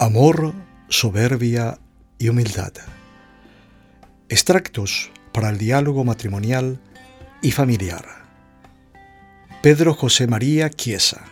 Amor, soberbia y humildad. Extractos para el diálogo matrimonial y familiar. Pedro José María Chiesa.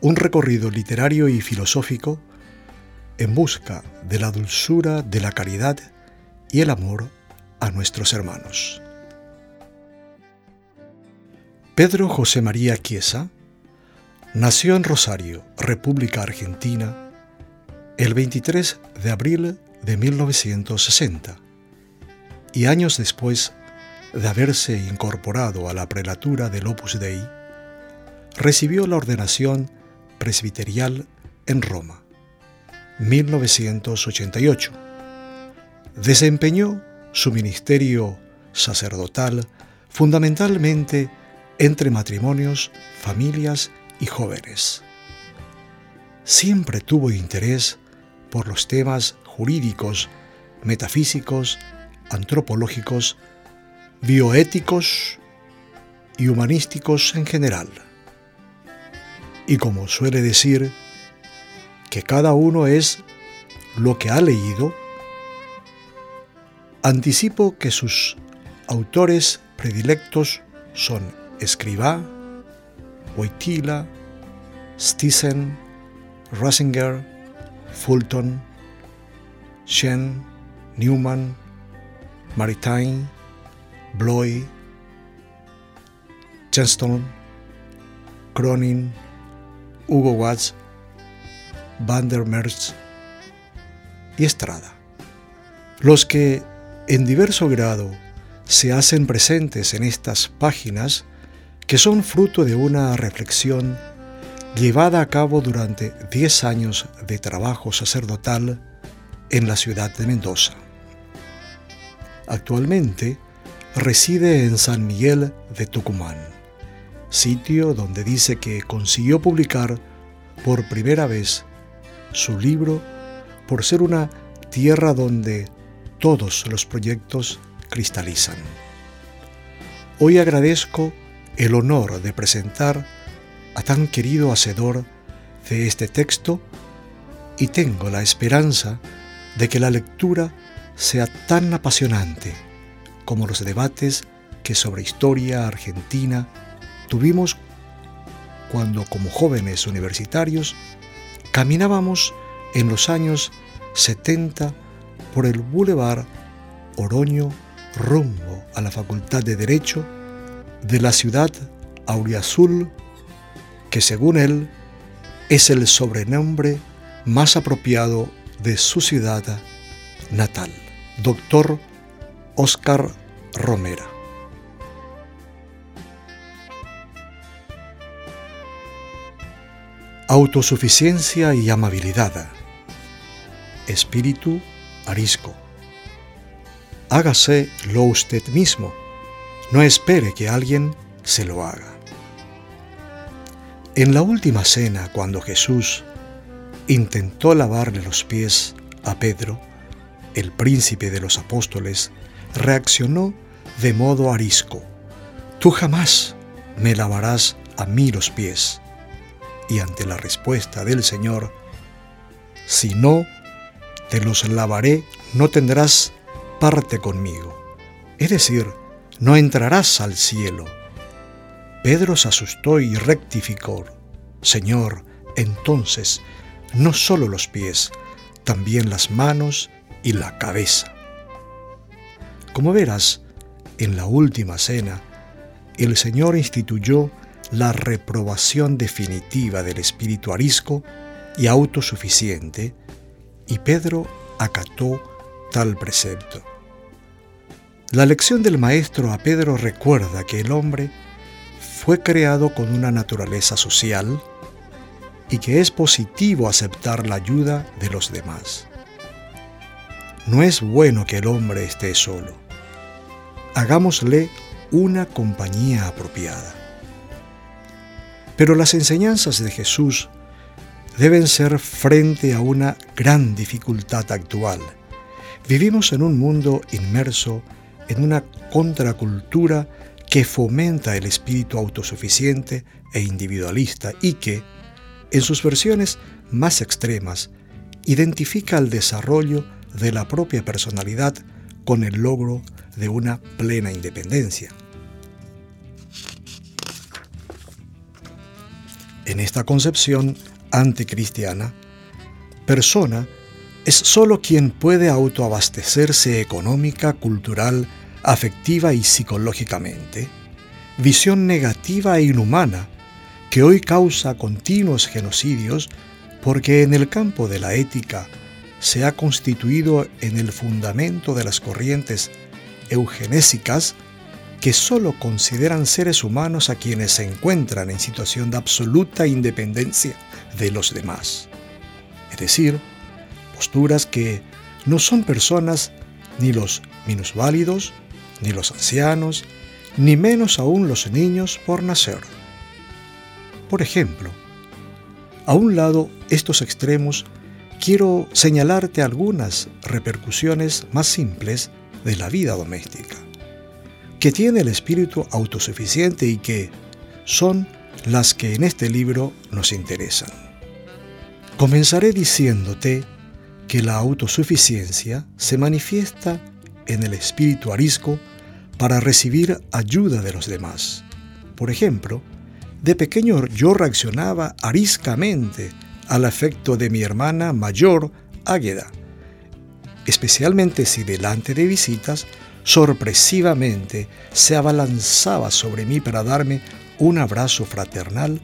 Un recorrido literario y filosófico en busca de la dulzura de la caridad y el amor a nuestros hermanos. Pedro José María Chiesa nació en Rosario, República Argentina, el 23 de abril de 1960 y años después de haberse incorporado a la prelatura del Opus Dei, recibió la ordenación presbiterial en Roma, 1988. Desempeñó su ministerio sacerdotal fundamentalmente entre matrimonios, familias y jóvenes. Siempre tuvo interés por los temas jurídicos, metafísicos, antropológicos, bioéticos y humanísticos en general. Y como suele decir, que cada uno es lo que ha leído, anticipo que sus autores predilectos son Escribá, Wojtyla, Stisen, Rasinger, Fulton, Shen, Newman, Maritain, Bloy, Cheston, Cronin, Hugo Watts, Van der Merch y Estrada. Los que en diverso grado se hacen presentes en estas páginas que son fruto de una reflexión llevada a cabo durante 10 años de trabajo sacerdotal en la ciudad de Mendoza. Actualmente reside en San Miguel de Tucumán, sitio donde dice que consiguió publicar por primera vez su libro por ser una tierra donde todos los proyectos cristalizan. Hoy agradezco el honor de presentar a tan querido hacedor de este texto y tengo la esperanza de que la lectura sea tan apasionante como los debates que sobre historia argentina tuvimos cuando como jóvenes universitarios caminábamos en los años 70 por el Boulevard Oroño rumbo a la Facultad de Derecho de la ciudad Auriazul que según él es el sobrenombre más apropiado de su ciudad natal, doctor Oscar Romera. Autosuficiencia y amabilidad. Espíritu arisco. Hágase lo usted mismo, no espere que alguien se lo haga. En la última cena, cuando Jesús intentó lavarle los pies a Pedro, el príncipe de los apóstoles, reaccionó de modo arisco. Tú jamás me lavarás a mí los pies. Y ante la respuesta del Señor, si no te los lavaré, no tendrás parte conmigo. Es decir, no entrarás al cielo. Pedro se asustó y rectificó. Señor, entonces, no solo los pies, también las manos y la cabeza. Como verás, en la última cena, el Señor instituyó la reprobación definitiva del espíritu arisco y autosuficiente, y Pedro acató tal precepto. La lección del Maestro a Pedro recuerda que el hombre fue creado con una naturaleza social y que es positivo aceptar la ayuda de los demás. No es bueno que el hombre esté solo. Hagámosle una compañía apropiada. Pero las enseñanzas de Jesús deben ser frente a una gran dificultad actual. Vivimos en un mundo inmerso una contracultura que fomenta el espíritu autosuficiente e individualista y que, en sus versiones más extremas, identifica el desarrollo de la propia personalidad con el logro de una plena independencia. En esta concepción anticristiana, persona es sólo quien puede autoabastecerse económica, cultural, afectiva y psicológicamente, visión negativa e inhumana que hoy causa continuos genocidios porque en el campo de la ética se ha constituido en el fundamento de las corrientes eugenésicas que sólo consideran seres humanos a quienes se encuentran en situación de absoluta independencia de los demás. Es decir, posturas que no son personas ni los minusválidos, ni los ancianos, ni menos aún los niños por nacer. Por ejemplo, a un lado estos extremos, quiero señalarte algunas repercusiones más simples de la vida doméstica que tiene el espíritu autosuficiente y que son las que en este libro nos interesan. Comenzaré diciéndote que la autosuficiencia se manifiesta en el espíritu arisco para recibir ayuda de los demás. Por ejemplo, de pequeño yo reaccionaba ariscamente al afecto de mi hermana mayor, Águeda, especialmente si delante de visitas sorpresivamente se abalanzaba sobre mí para darme un abrazo fraternal,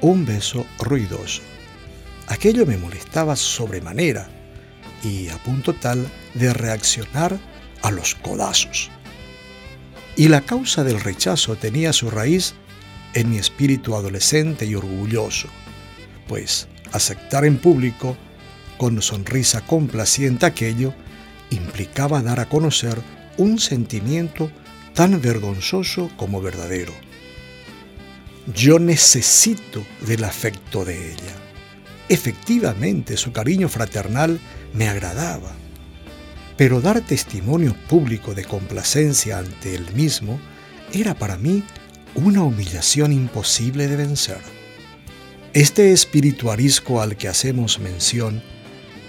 un beso ruidoso. Aquello me molestaba sobremanera y a punto tal de reaccionar a los codazos. Y la causa del rechazo tenía su raíz en mi espíritu adolescente y orgulloso, pues aceptar en público, con sonrisa complaciente aquello, implicaba dar a conocer un sentimiento tan vergonzoso como verdadero. Yo necesito del afecto de ella. Efectivamente, su cariño fraternal me agradaba. Pero dar testimonio público de complacencia ante él mismo era para mí una humillación imposible de vencer. Este espirituarisco al que hacemos mención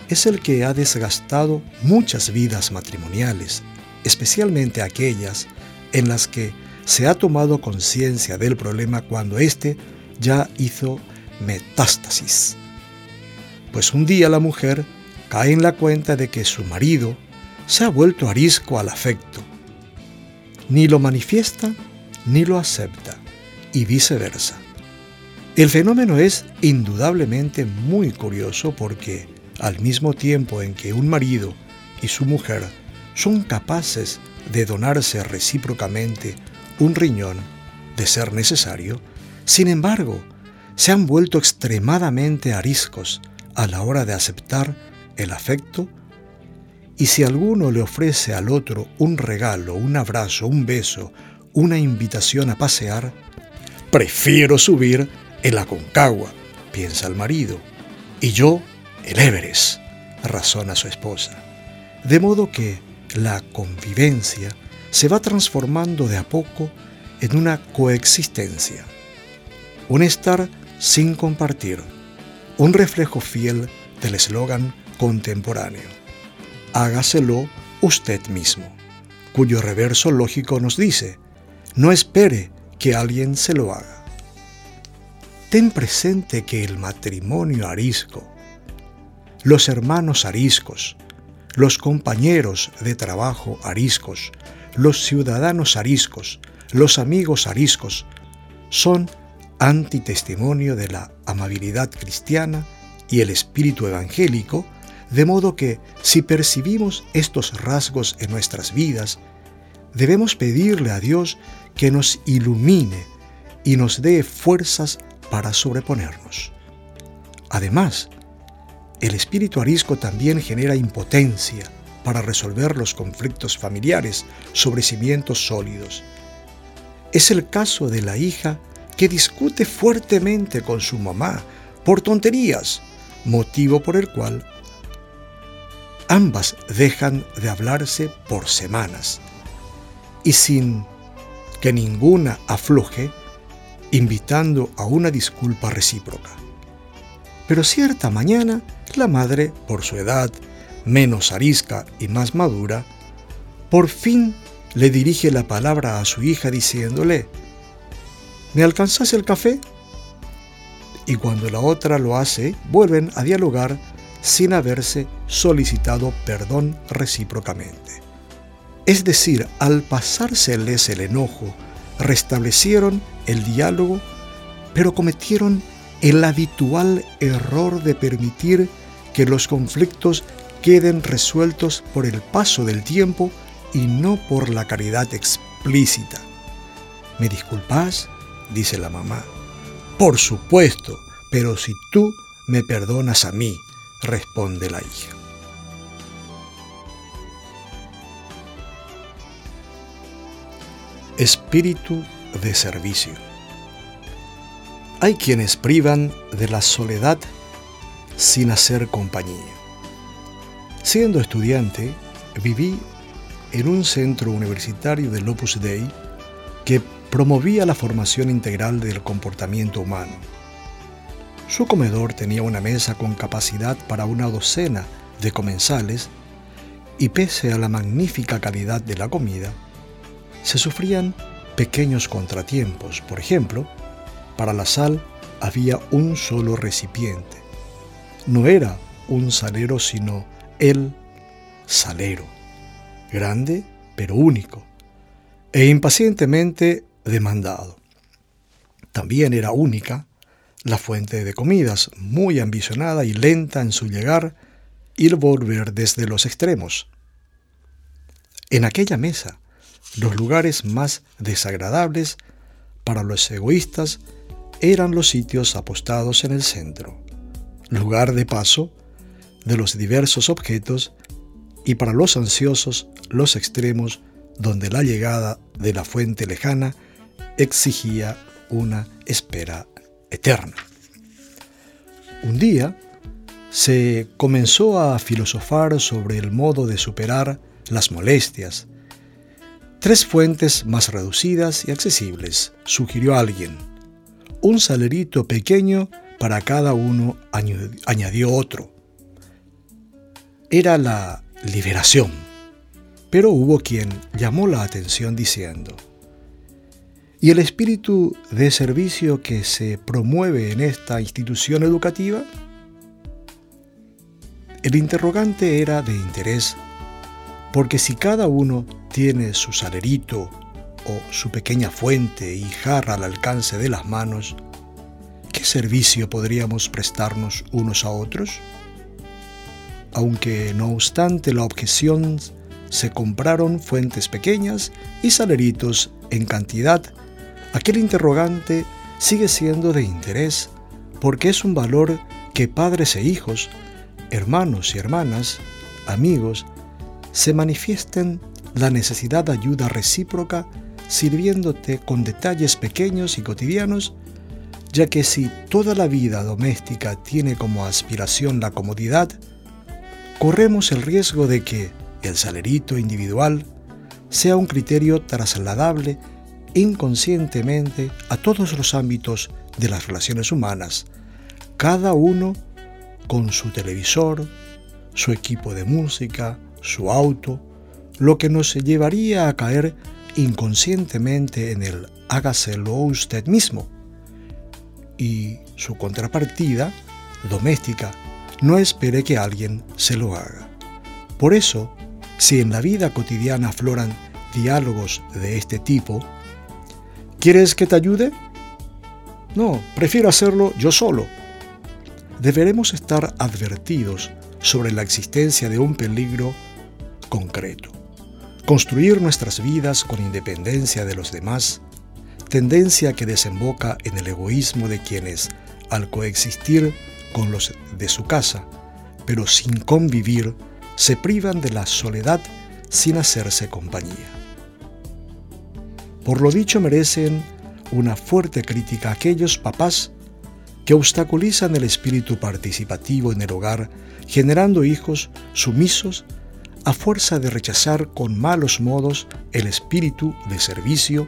es el que ha desgastado muchas vidas matrimoniales especialmente aquellas en las que se ha tomado conciencia del problema cuando éste ya hizo metástasis. Pues un día la mujer cae en la cuenta de que su marido se ha vuelto arisco al afecto. Ni lo manifiesta ni lo acepta, y viceversa. El fenómeno es indudablemente muy curioso porque al mismo tiempo en que un marido y su mujer son capaces de donarse recíprocamente un riñón, de ser necesario, sin embargo, se han vuelto extremadamente ariscos a la hora de aceptar el afecto y si alguno le ofrece al otro un regalo, un abrazo, un beso, una invitación a pasear, prefiero subir en la concagua, piensa el marido, y yo el Everest, razona su esposa. De modo que la convivencia se va transformando de a poco en una coexistencia, un estar sin compartir, un reflejo fiel del eslogan contemporáneo. Hágaselo usted mismo, cuyo reverso lógico nos dice, no espere que alguien se lo haga. Ten presente que el matrimonio arisco, los hermanos ariscos, los compañeros de trabajo ariscos, los ciudadanos ariscos, los amigos ariscos, son antitestimonio de la amabilidad cristiana y el espíritu evangélico, de modo que si percibimos estos rasgos en nuestras vidas, debemos pedirle a Dios que nos ilumine y nos dé fuerzas para sobreponernos. Además, el espíritu arisco también genera impotencia para resolver los conflictos familiares sobre cimientos sólidos. Es el caso de la hija que discute fuertemente con su mamá por tonterías, motivo por el cual ambas dejan de hablarse por semanas y sin que ninguna afloje, invitando a una disculpa recíproca. Pero cierta mañana, la madre, por su edad, menos arisca y más madura, por fin le dirige la palabra a su hija diciéndole, ¿me alcanzas el café? Y cuando la otra lo hace, vuelven a dialogar sin haberse solicitado perdón recíprocamente. Es decir, al pasárseles el enojo, restablecieron el diálogo, pero cometieron el habitual error de permitir que los conflictos queden resueltos por el paso del tiempo y no por la caridad explícita. ¿Me disculpas? dice la mamá. Por supuesto, pero si tú me perdonas a mí, responde la hija. Espíritu de servicio. Hay quienes privan de la soledad sin hacer compañía. Siendo estudiante, viví en un centro universitario del Opus Dei que promovía la formación integral del comportamiento humano. Su comedor tenía una mesa con capacidad para una docena de comensales y pese a la magnífica calidad de la comida, se sufrían pequeños contratiempos. Por ejemplo, para la sal había un solo recipiente. No era un salero, sino el salero. Grande, pero único. E impacientemente demandado. También era única la fuente de comidas, muy ambicionada y lenta en su llegar y volver desde los extremos. En aquella mesa los lugares más desagradables para los egoístas eran los sitios apostados en el centro, lugar de paso de los diversos objetos y para los ansiosos los extremos donde la llegada de la fuente lejana exigía una espera eterna. Un día se comenzó a filosofar sobre el modo de superar las molestias, Tres fuentes más reducidas y accesibles, sugirió alguien. Un salerito pequeño para cada uno, añadió otro. Era la liberación. Pero hubo quien llamó la atención diciendo, ¿y el espíritu de servicio que se promueve en esta institución educativa? El interrogante era de interés porque si cada uno tiene su salerito o su pequeña fuente y jarra al alcance de las manos, ¿qué servicio podríamos prestarnos unos a otros? Aunque no obstante la objeción, se compraron fuentes pequeñas y saleritos en cantidad, aquel interrogante sigue siendo de interés porque es un valor que padres e hijos, hermanos y hermanas, amigos, se manifiesten la necesidad de ayuda recíproca sirviéndote con detalles pequeños y cotidianos, ya que si toda la vida doméstica tiene como aspiración la comodidad, corremos el riesgo de que el salerito individual sea un criterio trasladable inconscientemente a todos los ámbitos de las relaciones humanas, cada uno con su televisor, su equipo de música, su auto, lo que nos llevaría a caer inconscientemente en el hágaselo usted mismo. Y su contrapartida, doméstica, no espere que alguien se lo haga. Por eso, si en la vida cotidiana afloran diálogos de este tipo, ¿quieres que te ayude? No, prefiero hacerlo yo solo. Deberemos estar advertidos sobre la existencia de un peligro concreto. Construir nuestras vidas con independencia de los demás, tendencia que desemboca en el egoísmo de quienes, al coexistir con los de su casa, pero sin convivir, se privan de la soledad sin hacerse compañía. Por lo dicho merecen una fuerte crítica aquellos papás que obstaculizan el espíritu participativo en el hogar, generando hijos sumisos a fuerza de rechazar con malos modos el espíritu de servicio,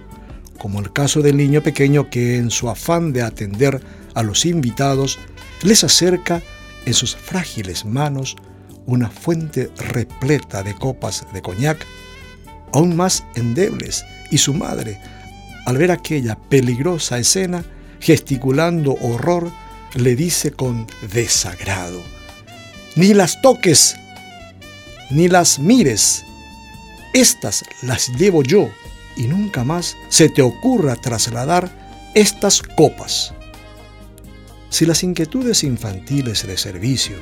como el caso del niño pequeño que en su afán de atender a los invitados les acerca en sus frágiles manos una fuente repleta de copas de coñac, aún más endebles, y su madre, al ver aquella peligrosa escena, gesticulando horror, le dice con desagrado, Ni las toques, ni las mires, estas las llevo yo, y nunca más se te ocurra trasladar estas copas. Si las inquietudes infantiles de servicio,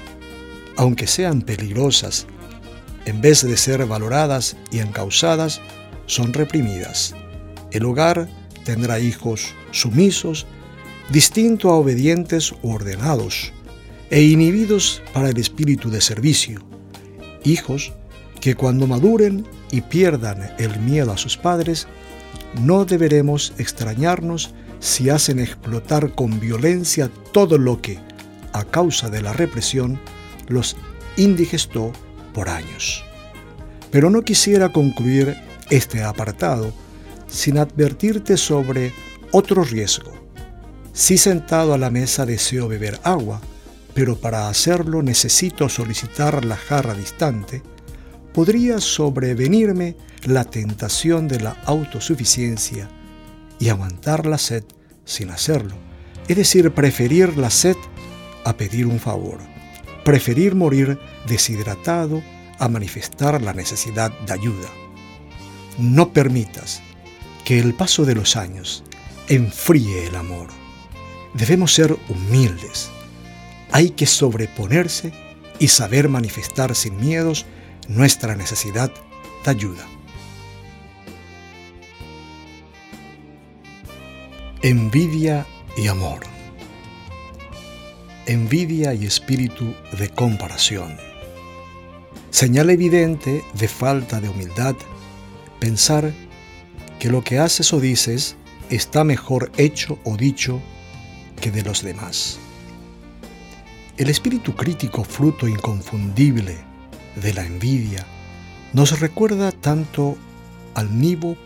aunque sean peligrosas, en vez de ser valoradas y encausadas, son reprimidas, el hogar tendrá hijos sumisos, distinto a obedientes o ordenados, e inhibidos para el espíritu de servicio, hijos que cuando maduren y pierdan el miedo a sus padres, no deberemos extrañarnos si hacen explotar con violencia todo lo que, a causa de la represión, los indigestó por años. Pero no quisiera concluir este apartado sin advertirte sobre otro riesgo. Si sentado a la mesa deseo beber agua, pero para hacerlo necesito solicitar la jarra distante, podría sobrevenirme la tentación de la autosuficiencia y aguantar la sed sin hacerlo, es decir, preferir la sed a pedir un favor, preferir morir deshidratado a manifestar la necesidad de ayuda. No permitas que el paso de los años enfríe el amor. Debemos ser humildes. Hay que sobreponerse y saber manifestar sin miedos nuestra necesidad de ayuda. Envidia y amor. Envidia y espíritu de comparación. Señal evidente de falta de humildad pensar que lo que haces o dices está mejor hecho o dicho que de los demás. El espíritu crítico, fruto inconfundible de la envidia, nos recuerda tanto al nivo,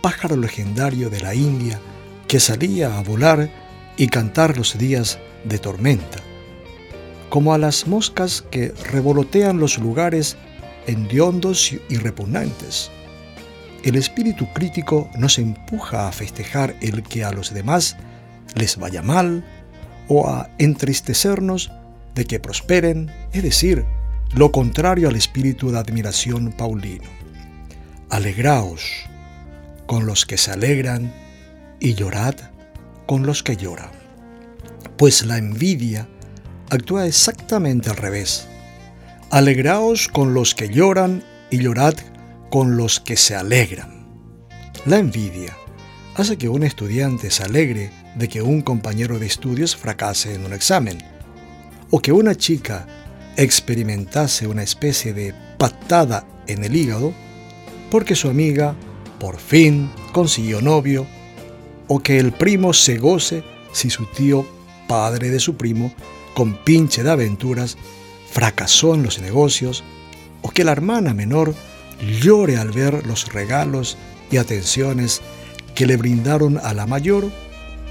pájaro legendario de la India, que salía a volar y cantar los días de tormenta, como a las moscas que revolotean los lugares hendiondos y repugnantes. El espíritu crítico nos empuja a festejar el que a los demás les vaya mal o a entristecernos de que prosperen, es decir, lo contrario al espíritu de admiración paulino. Alegraos con los que se alegran y llorad con los que lloran. Pues la envidia actúa exactamente al revés. Alegraos con los que lloran y llorad con los que se alegran. La envidia hace que un estudiante se alegre de que un compañero de estudios fracase en un examen, o que una chica experimentase una especie de patada en el hígado porque su amiga por fin consiguió novio o que el primo se goce si su tío, padre de su primo, con pinche de aventuras, fracasó en los negocios, o que la hermana menor llore al ver los regalos y atenciones que le brindaron a la mayor,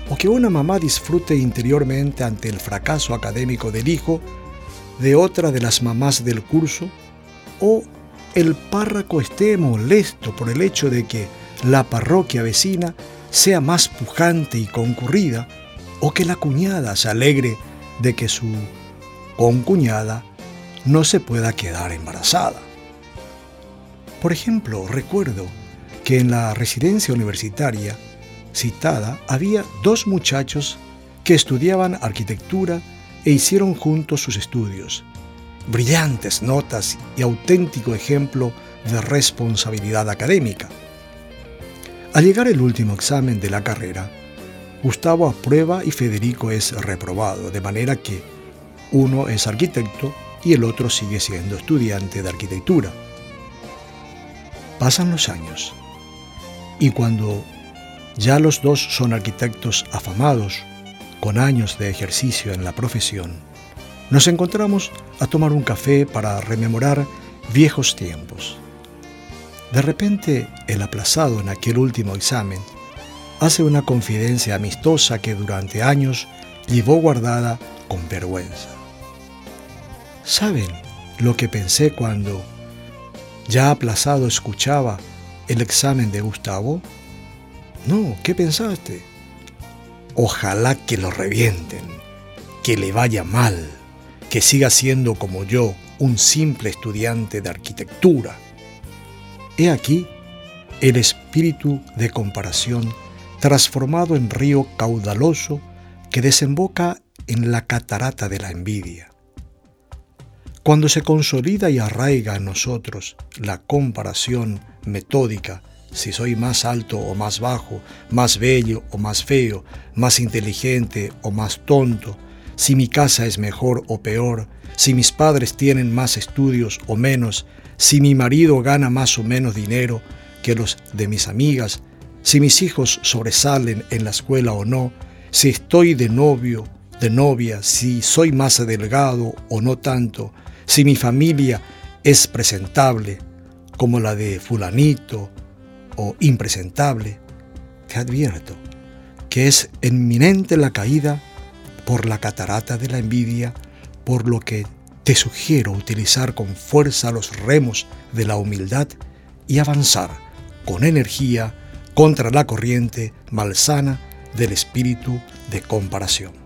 o que una mamá disfrute interiormente ante el fracaso académico del hijo de otra de las mamás del curso, o el párroco esté molesto por el hecho de que la parroquia vecina sea más pujante y concurrida, o que la cuñada se alegre de que su concuñada no se pueda quedar embarazada. Por ejemplo, recuerdo que en la residencia universitaria citada había dos muchachos que estudiaban arquitectura e hicieron juntos sus estudios. Brillantes notas y auténtico ejemplo de responsabilidad académica. Al llegar el último examen de la carrera, Gustavo aprueba y Federico es reprobado, de manera que uno es arquitecto y el otro sigue siendo estudiante de arquitectura. Pasan los años y cuando ya los dos son arquitectos afamados, con años de ejercicio en la profesión, nos encontramos a tomar un café para rememorar viejos tiempos. De repente, el aplazado en aquel último examen hace una confidencia amistosa que durante años llevó guardada con vergüenza. ¿Saben lo que pensé cuando, ya aplazado, escuchaba el examen de Gustavo? No, ¿qué pensaste? Ojalá que lo revienten, que le vaya mal, que siga siendo como yo, un simple estudiante de arquitectura. He aquí el espíritu de comparación transformado en río caudaloso que desemboca en la catarata de la envidia. Cuando se consolida y arraiga en nosotros la comparación metódica, si soy más alto o más bajo, más bello o más feo, más inteligente o más tonto, si mi casa es mejor o peor, si mis padres tienen más estudios o menos, si mi marido gana más o menos dinero que los de mis amigas, si mis hijos sobresalen en la escuela o no, si estoy de novio, de novia, si soy más delgado o no tanto, si mi familia es presentable como la de fulanito o impresentable, te advierto que es inminente la caída por la catarata de la envidia, por lo que te sugiero utilizar con fuerza los remos de la humildad y avanzar con energía contra la corriente malsana del espíritu de comparación.